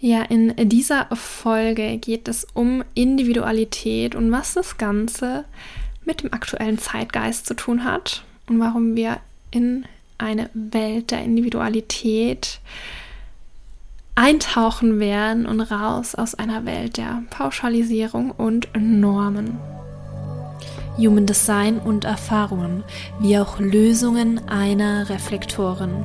Ja, in dieser Folge geht es um Individualität und was das Ganze mit dem aktuellen Zeitgeist zu tun hat und warum wir in eine Welt der Individualität eintauchen werden und raus aus einer Welt der Pauschalisierung und Normen. Human Design und Erfahrungen, wie auch Lösungen einer Reflektoren.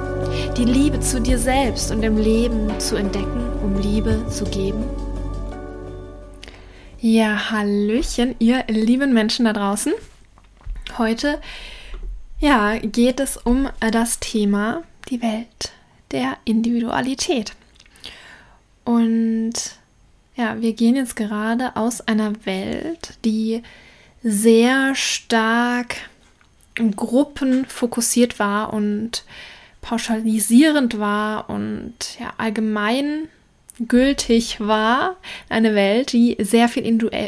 Die Liebe zu dir selbst und im Leben zu entdecken, um Liebe zu geben? Ja, Hallöchen, ihr lieben Menschen da draußen. Heute ja, geht es um äh, das Thema die Welt der Individualität. Und ja, wir gehen jetzt gerade aus einer Welt, die sehr stark Gruppen fokussiert war und pauschalisierend war und ja, allgemein gültig war. Eine Welt, die sehr viel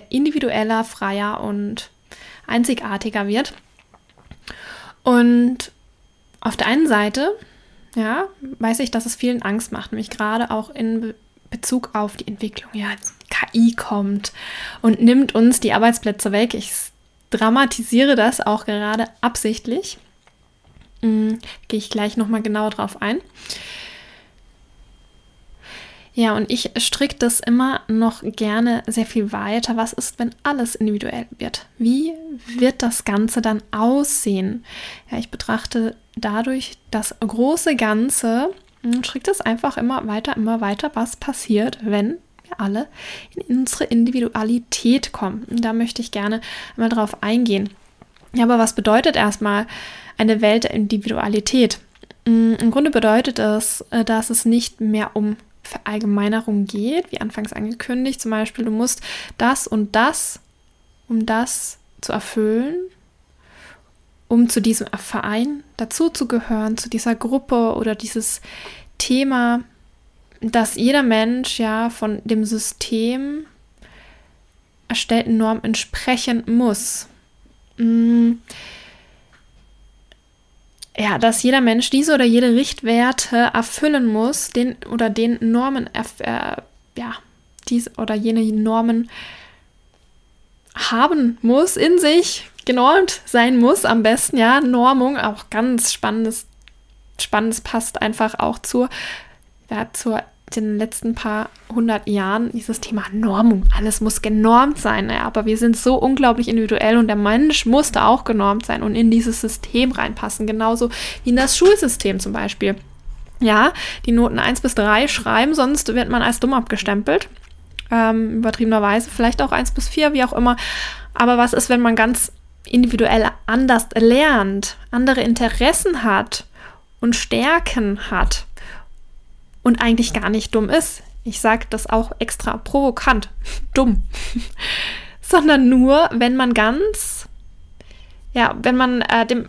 individueller, freier und einzigartiger wird. Und auf der einen Seite, ja, weiß ich, dass es vielen Angst macht, nämlich gerade auch in Bezug auf die Entwicklung. Ja, KI kommt und nimmt uns die Arbeitsplätze weg. Ich dramatisiere das auch gerade absichtlich. Mhm, Gehe ich gleich nochmal genau drauf ein. Ja, und ich stricke das immer noch gerne sehr viel weiter. Was ist, wenn alles individuell wird? Wie wird das Ganze dann aussehen? Ja, ich betrachte dadurch das große Ganze und stricke das einfach immer weiter, immer weiter, was passiert, wenn wir alle in unsere Individualität kommen. Und da möchte ich gerne mal drauf eingehen. Ja, aber was bedeutet erstmal eine Welt der Individualität? Mm, Im Grunde bedeutet es, äh, dass es nicht mehr um Verallgemeinerung geht, wie anfangs angekündigt. Zum Beispiel, du musst das und das, um das zu erfüllen, um zu diesem Verein dazuzugehören, zu dieser Gruppe oder dieses Thema, dass jeder Mensch ja von dem System erstellten Norm entsprechen muss. Mm ja, dass jeder Mensch diese oder jede Richtwerte erfüllen muss, den oder den Normen, äh, ja, dies oder jene Normen haben muss in sich, genormt sein muss, am besten, ja, Normung, auch ganz spannendes, spannendes passt einfach auch zur, ja, zur den letzten paar hundert Jahren dieses Thema Normung. Alles muss genormt sein, ja, aber wir sind so unglaublich individuell und der Mensch musste auch genormt sein und in dieses System reinpassen, genauso wie in das Schulsystem zum Beispiel. Ja, die Noten 1 bis 3 schreiben, sonst wird man als dumm abgestempelt. Ähm, übertriebenerweise, vielleicht auch 1 bis 4, wie auch immer. Aber was ist, wenn man ganz individuell anders lernt, andere Interessen hat und Stärken hat? Und eigentlich gar nicht dumm ist. Ich sage das auch extra provokant, dumm. Sondern nur, wenn man ganz, ja, wenn man äh, dem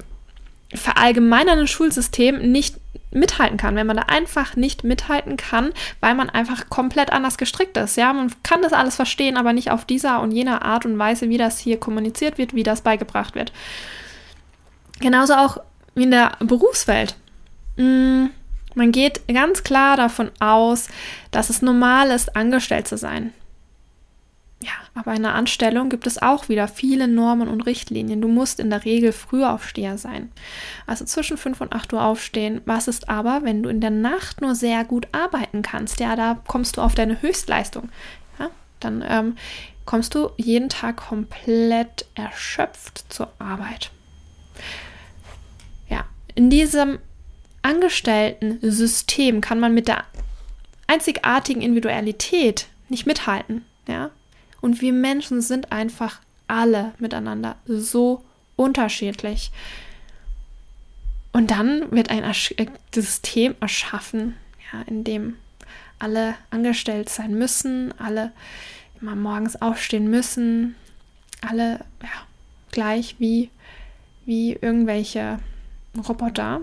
verallgemeinernden Schulsystem nicht mithalten kann, wenn man da einfach nicht mithalten kann, weil man einfach komplett anders gestrickt ist. Ja, man kann das alles verstehen, aber nicht auf dieser und jener Art und Weise, wie das hier kommuniziert wird, wie das beigebracht wird. Genauso auch wie in der Berufswelt. Mmh man geht ganz klar davon aus, dass es normal ist, angestellt zu sein. Ja, aber in der Anstellung gibt es auch wieder viele Normen und Richtlinien. Du musst in der Regel Frühaufsteher sein. Also zwischen 5 und 8 Uhr aufstehen. Was ist aber, wenn du in der Nacht nur sehr gut arbeiten kannst? Ja, da kommst du auf deine Höchstleistung. Ja, dann ähm, kommst du jeden Tag komplett erschöpft zur Arbeit. Ja, in diesem Angestellten-System kann man mit der einzigartigen Individualität nicht mithalten. Ja? Und wir Menschen sind einfach alle miteinander so unterschiedlich. Und dann wird ein äh, System erschaffen, ja, in dem alle angestellt sein müssen, alle mal morgens aufstehen müssen, alle ja, gleich wie, wie irgendwelche Roboter.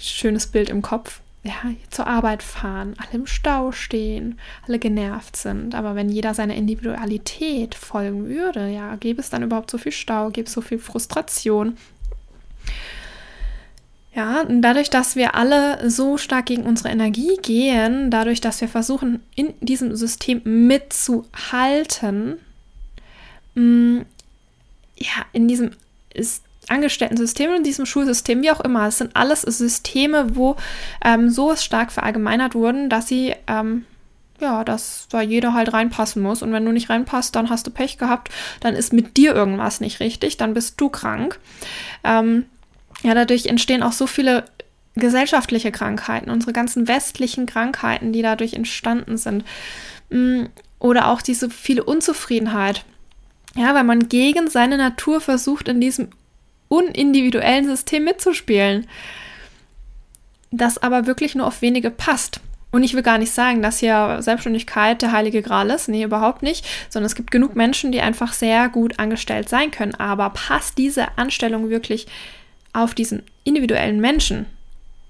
Schönes Bild im Kopf. Ja, zur Arbeit fahren, alle im Stau stehen, alle genervt sind. Aber wenn jeder seiner Individualität folgen würde, ja, gäbe es dann überhaupt so viel Stau, gäbe es so viel Frustration. Ja, und dadurch, dass wir alle so stark gegen unsere Energie gehen, dadurch, dass wir versuchen, in diesem System mitzuhalten, mh, mm, ja, in diesem ist Angestellten-System, in diesem Schulsystem, wie auch immer, es sind alles Systeme, wo ähm, so stark verallgemeinert wurden, dass sie, ähm, ja, dass da jeder halt reinpassen muss. Und wenn du nicht reinpasst, dann hast du Pech gehabt, dann ist mit dir irgendwas nicht richtig, dann bist du krank. Ähm, ja, dadurch entstehen auch so viele gesellschaftliche Krankheiten, unsere ganzen westlichen Krankheiten, die dadurch entstanden sind. Mm, oder auch diese viele Unzufriedenheit. Ja, weil man gegen seine Natur versucht, in diesem unindividuellen System mitzuspielen. Das aber wirklich nur auf wenige passt. Und ich will gar nicht sagen, dass hier Selbstständigkeit der heilige Gral ist. Nee, überhaupt nicht. Sondern es gibt genug Menschen, die einfach sehr gut angestellt sein können. Aber passt diese Anstellung wirklich auf diesen individuellen Menschen.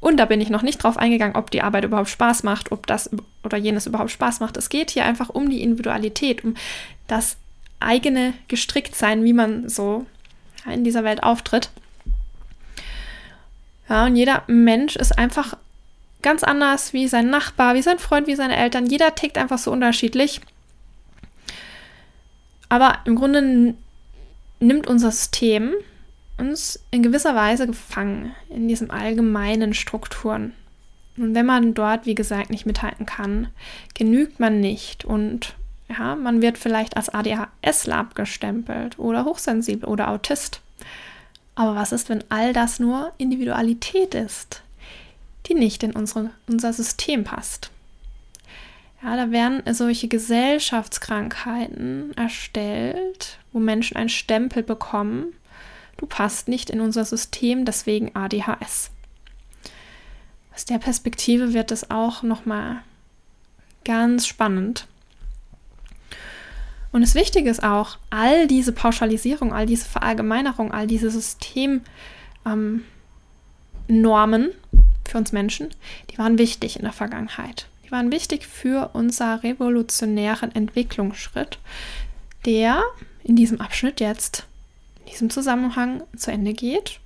Und da bin ich noch nicht drauf eingegangen, ob die Arbeit überhaupt Spaß macht, ob das oder jenes überhaupt Spaß macht. Es geht hier einfach um die Individualität, um das eigene Gestricktsein, wie man so in dieser Welt auftritt. Ja, und jeder Mensch ist einfach ganz anders wie sein Nachbar, wie sein Freund, wie seine Eltern. Jeder tickt einfach so unterschiedlich. Aber im Grunde nimmt unser System uns in gewisser Weise gefangen in diesen allgemeinen Strukturen. Und wenn man dort, wie gesagt, nicht mithalten kann, genügt man nicht und ja, man wird vielleicht als ADHSler abgestempelt oder hochsensibel oder Autist. Aber was ist, wenn all das nur Individualität ist, die nicht in unsere, unser System passt? Ja, da werden solche Gesellschaftskrankheiten erstellt, wo Menschen einen Stempel bekommen du passt nicht in unser System, deswegen ADHS. Aus der Perspektive wird es auch nochmal ganz spannend. Und das Wichtige ist auch, all diese Pauschalisierung, all diese Verallgemeinerung, all diese Systemnormen ähm, für uns Menschen, die waren wichtig in der Vergangenheit. Die waren wichtig für unser revolutionären Entwicklungsschritt, der in diesem Abschnitt jetzt diesem Zusammenhang zu Ende geht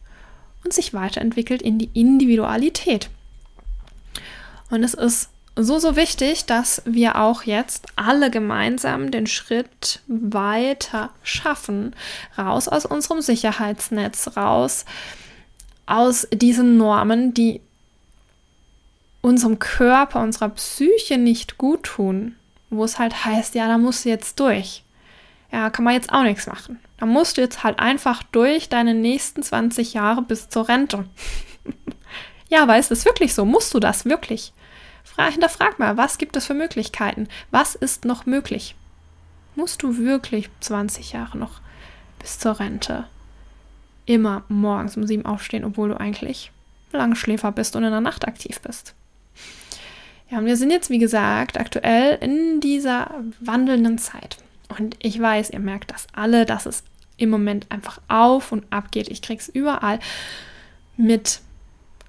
und sich weiterentwickelt in die Individualität. Und es ist so, so wichtig, dass wir auch jetzt alle gemeinsam den Schritt weiter schaffen, raus aus unserem Sicherheitsnetz, raus aus diesen Normen, die unserem Körper, unserer Psyche nicht gut tun, wo es halt heißt, ja, da musst du jetzt durch. Ja, kann man jetzt auch nichts machen. Da musst du jetzt halt einfach durch deine nächsten 20 Jahre bis zur Rente. ja, ist es wirklich so? Musst du das wirklich? Frag, hinterfrag mal, was gibt es für Möglichkeiten? Was ist noch möglich? Musst du wirklich 20 Jahre noch bis zur Rente immer morgens um sieben aufstehen, obwohl du eigentlich Langschläfer bist und in der Nacht aktiv bist? Ja, und wir sind jetzt, wie gesagt, aktuell in dieser wandelnden Zeit. Und ich weiß, ihr merkt das alle, dass es im Moment einfach auf und ab geht. Ich krieg's überall mit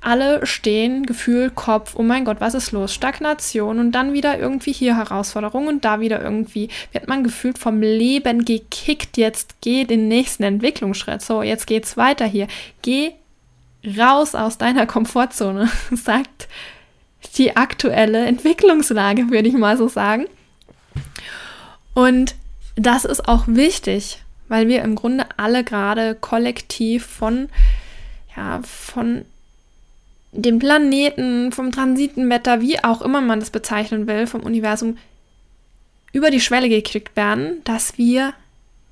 alle stehen, Gefühl, Kopf, oh mein Gott, was ist los? Stagnation und dann wieder irgendwie hier Herausforderung und da wieder irgendwie wird man gefühlt vom Leben gekickt. Jetzt geh den nächsten Entwicklungsschritt. So, jetzt geht's weiter hier. Geh raus aus deiner Komfortzone, sagt die aktuelle Entwicklungslage, würde ich mal so sagen. Und das ist auch wichtig, weil wir im Grunde alle gerade kollektiv von, ja, von dem Planeten, vom Transitenwetter, wie auch immer man das bezeichnen will, vom Universum über die Schwelle gekriegt werden, dass wir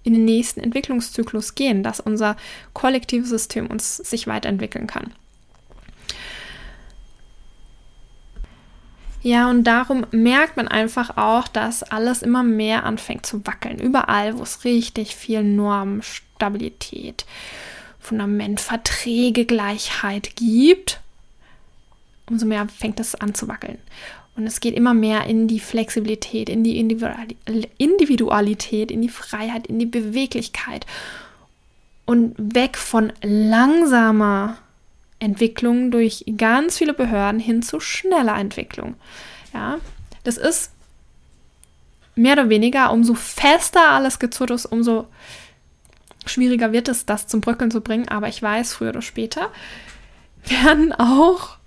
in den nächsten Entwicklungszyklus gehen, dass unser kollektives System uns sich weiterentwickeln kann. Ja, und darum merkt man einfach auch, dass alles immer mehr anfängt zu wackeln. Überall, wo es richtig viel Normstabilität, Fundament, Verträge, Gleichheit gibt, umso mehr fängt es an zu wackeln. Und es geht immer mehr in die Flexibilität, in die Individualität, in die Freiheit, in die Beweglichkeit und weg von langsamer Entwicklung durch ganz viele Behörden hin zu schneller Entwicklung. Ja, das ist mehr oder weniger, umso fester alles gezurrt ist, umso schwieriger wird es, das zum Bröckeln zu bringen. Aber ich weiß, früher oder später werden auch,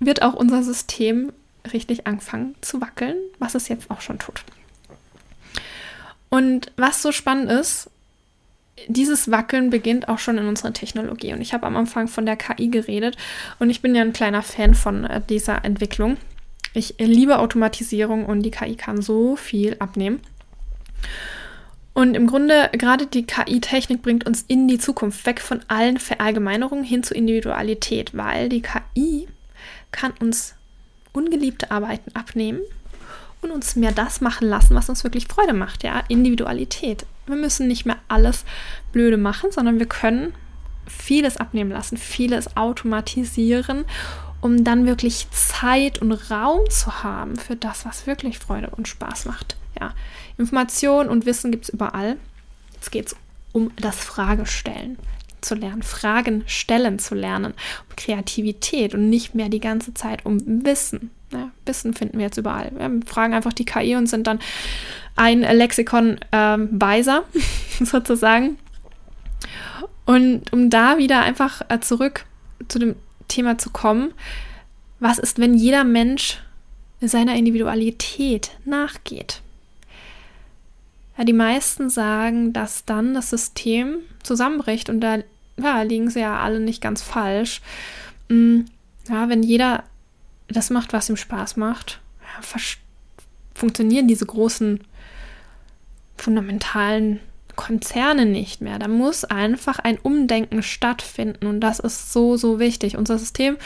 wird auch unser System richtig anfangen zu wackeln, was es jetzt auch schon tut. Und was so spannend ist, dieses Wackeln beginnt auch schon in unserer Technologie. Und ich habe am Anfang von der KI geredet und ich bin ja ein kleiner Fan von äh, dieser Entwicklung. Ich liebe Automatisierung und die KI kann so viel abnehmen. Und im Grunde, gerade die KI-Technik bringt uns in die Zukunft, weg von allen Verallgemeinerungen hin zur Individualität, weil die KI kann uns ungeliebte Arbeiten abnehmen und uns mehr das machen lassen, was uns wirklich Freude macht, ja, Individualität. Wir müssen nicht mehr alles blöde machen, sondern wir können vieles abnehmen lassen, vieles automatisieren, um dann wirklich Zeit und Raum zu haben für das, was wirklich Freude und Spaß macht. Ja, Information und Wissen gibt es überall. Jetzt geht es um das Fragestellen zu lernen, Fragen stellen zu lernen, um Kreativität und nicht mehr die ganze Zeit um Wissen. Ja, Wissen finden wir jetzt überall. Wir fragen einfach die KI und sind dann ein Lexikon ähm, weiser, sozusagen. Und um da wieder einfach äh, zurück zu dem Thema zu kommen, was ist, wenn jeder Mensch seiner Individualität nachgeht? Ja, die meisten sagen, dass dann das System zusammenbricht und da ja, liegen sie ja alle nicht ganz falsch. Mm, ja, wenn jeder das macht, was ihm Spaß macht, ja, funktionieren diese großen fundamentalen Konzerne nicht mehr. Da muss einfach ein Umdenken stattfinden und das ist so, so wichtig. Unser System,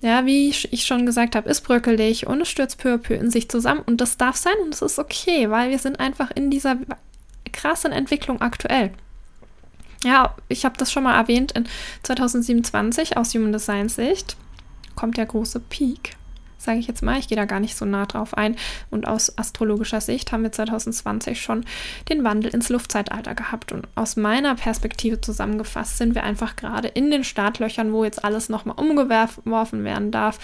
ja, wie ich schon gesagt habe, ist bröckelig und es stürzt peu à peu in sich zusammen und das darf sein und es ist okay, weil wir sind einfach in dieser krassen Entwicklung aktuell. Ja, ich habe das schon mal erwähnt, in 2027 aus Human Design Sicht kommt der große Peak sage ich jetzt mal. Ich gehe da gar nicht so nah drauf ein. Und aus astrologischer Sicht haben wir 2020 schon den Wandel ins Luftzeitalter gehabt. Und aus meiner Perspektive zusammengefasst sind wir einfach gerade in den Startlöchern, wo jetzt alles nochmal umgeworfen werden darf.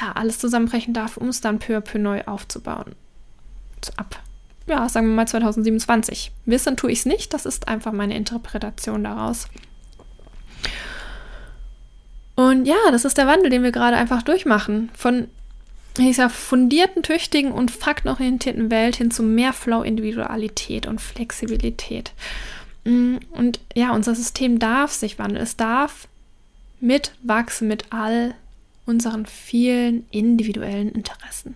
Ja, alles zusammenbrechen darf, um es dann peu à peu neu aufzubauen. Ab, ja, sagen wir mal 2027. Wissen tue ich es nicht, das ist einfach meine Interpretation daraus. Und ja, das ist der Wandel, den wir gerade einfach durchmachen. Von dieser fundierten, tüchtigen und faktenorientierten Welt hin zu mehr Flow, Individualität und Flexibilität. Mm, und ja, unser System darf sich wandeln. Es darf mitwachsen mit all unseren vielen individuellen Interessen.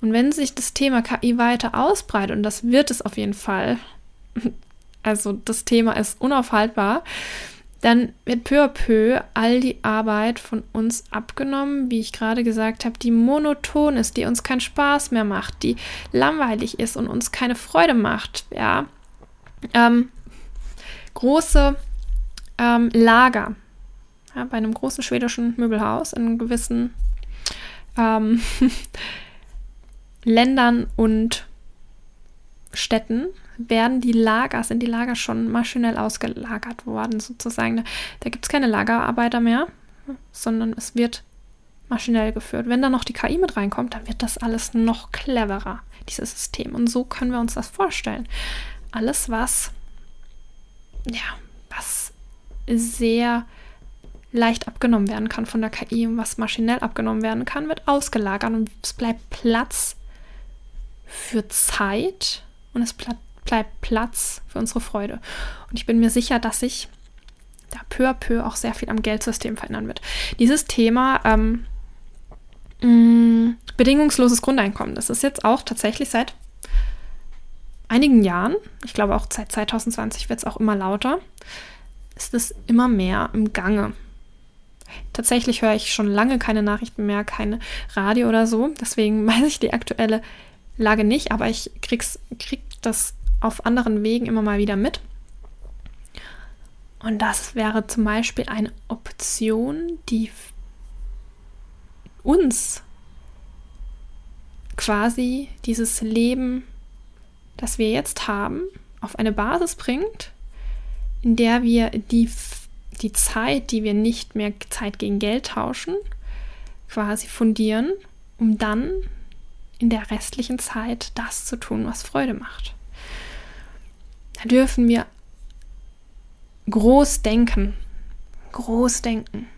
Und wenn sich das Thema KI weiter ausbreitet, und das wird es auf jeden Fall, also das Thema ist unaufhaltbar, dann wird peu à peu all die Arbeit von uns abgenommen, wie ich gerade gesagt habe, die monoton ist, die uns keinen Spaß mehr macht, die langweilig ist und uns keine Freude macht. Ja, ähm, große ähm, Lager ja, bei einem großen schwedischen Möbelhaus in gewissen ähm, Ländern und Städten werden die Lager, sind die Lager schon maschinell ausgelagert worden, sozusagen. Da gibt es keine Lagerarbeiter mehr, sondern es wird maschinell geführt. Wenn dann noch die KI mit reinkommt, dann wird das alles noch cleverer, dieses System. Und so können wir uns das vorstellen. Alles, was, ja, was sehr leicht abgenommen werden kann von der KI und was maschinell abgenommen werden kann, wird ausgelagert und es bleibt Platz für Zeit und es bleibt Platz für unsere Freude. Und ich bin mir sicher, dass sich da peu à peu auch sehr viel am Geldsystem verändern wird. Dieses Thema ähm, mh, mm, bedingungsloses Grundeinkommen, das ist jetzt auch tatsächlich seit einigen Jahren, ich glaube auch seit 2020 wird es auch immer lauter, ist es immer mehr im Gange. Tatsächlich höre ich schon lange keine Nachrichten mehr, keine Radio oder so. Deswegen weiß ich die aktuelle Lage nicht, aber ich krieg's, krieg das auf anderen Wegen immer mal wieder mit. Und das wäre zum Beispiel eine Option, die uns quasi dieses Leben, das wir jetzt haben, auf eine Basis bringt, in der wir die, die Zeit, die wir nicht mehr Zeit gegen Geld tauschen, quasi fundieren, um dann in der restlichen Zeit das zu tun, was Freude macht. Da dürfen wir groß denken, groß denken.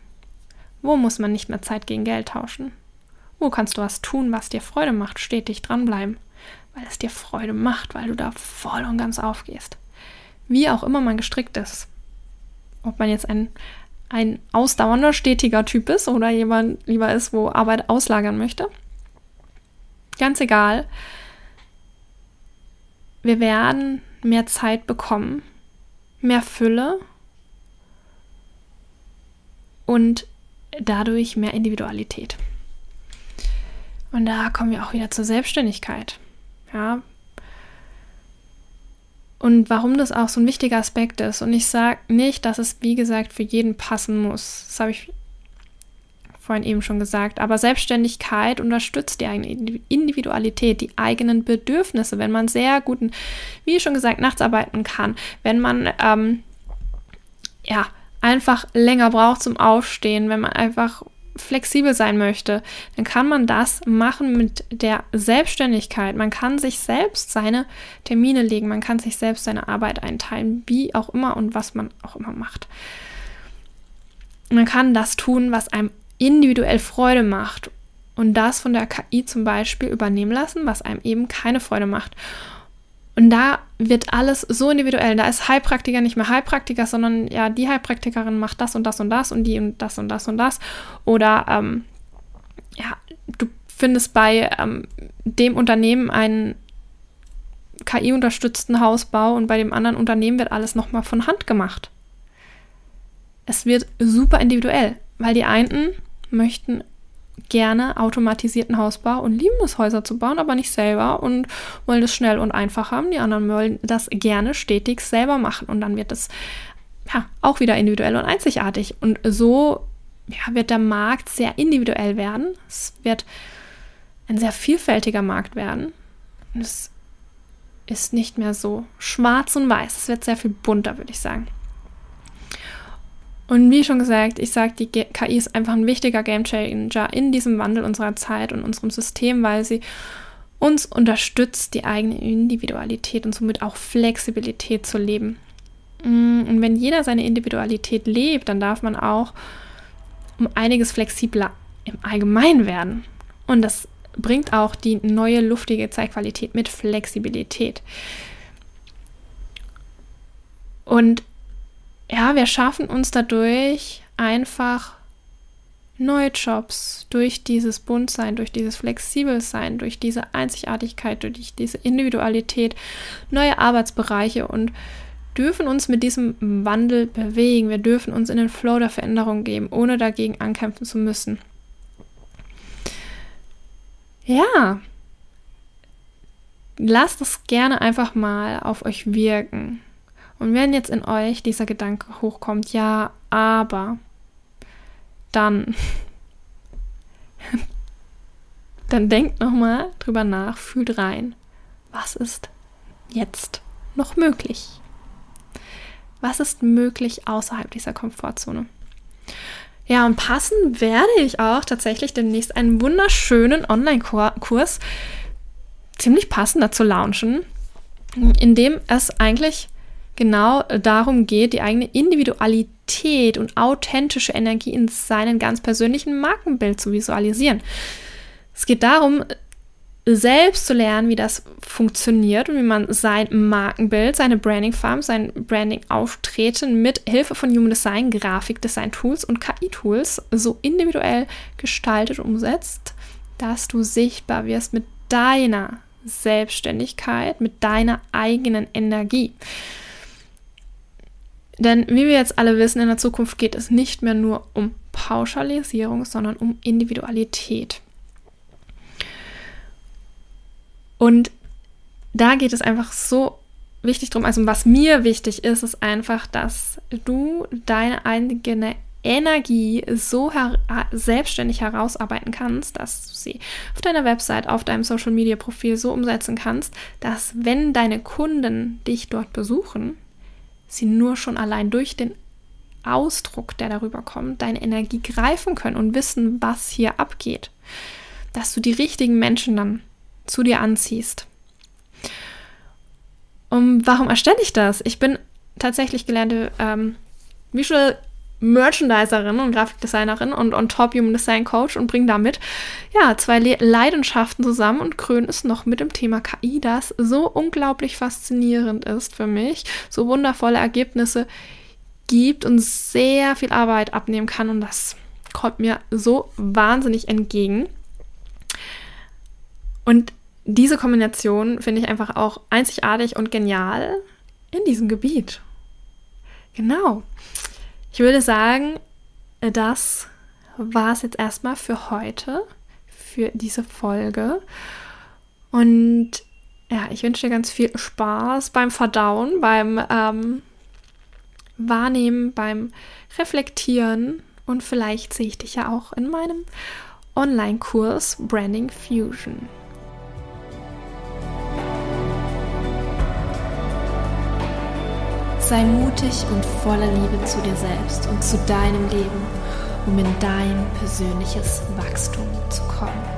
Wo muss man nicht mehr Zeit gegen Geld tauschen? Wo kannst du was tun, was dir Freude macht, stetig dranbleiben, weil es dir Freude macht, weil du da voll und ganz aufgehst. Wie auch immer man gestrickt ist. Ob man jetzt ein, ein ausdauernder, stetiger Typ ist oder jemand lieber ist, wo Arbeit auslagern möchte. Ganz egal. Wir werden mehr Zeit bekommen, mehr Fülle und dadurch mehr Individualität. Und da kommen wir auch wieder zur Selbstständigkeit. Ja. Und warum das auch so ein wichtiger Aspekt ist. Und ich sage nicht, dass es, wie gesagt, für jeden passen muss. Das habe ich vorhin eben schon gesagt. Aber Selbstständigkeit unterstützt die eigene Individualität, die eigenen Bedürfnisse, wenn man sehr guten, wie schon gesagt, nachts arbeiten kann, wenn man ähm, ja einfach länger braucht zum Aufstehen, wenn man einfach flexibel sein möchte, dann kann man das machen mit der Selbstständigkeit. Man kann sich selbst seine Termine legen, man kann sich selbst seine Arbeit einteilen, wie auch immer und was man auch immer macht. Man kann das tun, was einem individuell Freude macht und das von der KI zum Beispiel übernehmen lassen, was einem eben keine Freude macht. Und da wird alles so individuell. Da ist Heilpraktiker nicht mehr Heilpraktiker, sondern ja, die Heilpraktikerin macht das und das und das und die und das und das und das. Oder ähm, ja, du findest bei ähm, dem Unternehmen einen KI-unterstützten Hausbau und bei dem anderen Unternehmen wird alles nochmal von Hand gemacht. Es wird super individuell, weil die einen möchten gerne automatisierten Hausbau und lieben es, Häuser zu bauen, aber nicht selber und wollen es schnell und einfach haben. Die anderen wollen das gerne stetig selber machen und dann wird es ja auch wieder individuell und einzigartig. Und so ja, wird der Markt sehr individuell werden. Es wird ein sehr vielfältiger Markt werden. Und es ist nicht mehr so schwarz und weiß. Es wird sehr viel bunter, würde ich sagen. Und wie schon gesagt, ich sage, die KI ist einfach ein wichtiger Gamechanger in diesem Wandel unserer Zeit und unserem System, weil sie uns unterstützt, die eigene Individualität und somit auch Flexibilität zu leben. Mm, und wenn jeder seine Individualität lebt, dann darf man auch um einiges flexibler im Allgemeinen werden. Und das bringt auch die neue luftige Zeitqualität mit Flexibilität. Und ja, wir schaffen uns dadurch einfach neue Jobs durch dieses Buntsein, durch dieses Flexibelsein, durch diese Einzigartigkeit, durch diese Individualität, neue Arbeitsbereiche und dürfen uns mit diesem Wandel bewegen. Wir dürfen uns in den Flow der Veränderung geben, ohne dagegen ankämpfen zu müssen. Ja, lasst es gerne einfach mal auf euch wirken. Und wenn jetzt in euch dieser Gedanke hochkommt, ja, aber, dann, dann denkt nochmal drüber nach, fühlt rein, was ist jetzt noch möglich? Was ist möglich außerhalb dieser Komfortzone? Ja, und passend werde ich auch tatsächlich demnächst einen wunderschönen Online-Kurs ziemlich passend dazu launchen, in dem es eigentlich genau darum geht, die eigene Individualität und authentische Energie in seinem ganz persönlichen Markenbild zu visualisieren. Es geht darum, selbst zu lernen, wie das funktioniert und wie man sein Markenbild, seine Branding Farm, sein Branding Auftreten mit Hilfe von Human Design, Grafikdesign Tools und KI Tools so individuell gestaltet und umsetzt, dass du sichtbar wirst mit deiner Selbstständigkeit, mit deiner eigenen Energie. Denn wie wir jetzt alle wissen, in der Zukunft geht es nicht mehr nur um Pauschalisierung, sondern um Individualität. Und da geht es einfach so wichtig drum. Also was mir wichtig ist, ist einfach, dass du deine eigene Energie so her selbstständig herausarbeiten kannst, dass du sie auf deiner Website, auf deinem Social Media Profil so umsetzen kannst, dass wenn deine Kunden dich dort besuchen, sie nur schon allein durch den Ausdruck, der darüber kommt, deine Energie greifen können und wissen, was hier abgeht. Dass du die richtigen Menschen dann zu dir anziehst. Und warum erstelle ich das? Ich bin tatsächlich gelernte ähm, Visual Merchandiserin und Grafikdesignerin und on top Human Design Coach und bringe damit ja zwei Le Leidenschaften zusammen und kröne es noch mit dem Thema KI, das so unglaublich faszinierend ist für mich, so wundervolle Ergebnisse gibt und sehr viel Arbeit abnehmen kann und das kommt mir so wahnsinnig entgegen. Und diese Kombination finde ich einfach auch einzigartig und genial in diesem Gebiet. Genau. Ich würde sagen, das war es jetzt erstmal für heute, für diese Folge. Und ja, ich wünsche dir ganz viel Spaß beim Verdauen, beim ähm, Wahrnehmen, beim Reflektieren und vielleicht sehe ich dich ja auch in meinem Online-Kurs Branding Fusion. Sei mutig und voller Liebe zu dir selbst und zu deinem Leben, um in dein persönliches Wachstum zu kommen.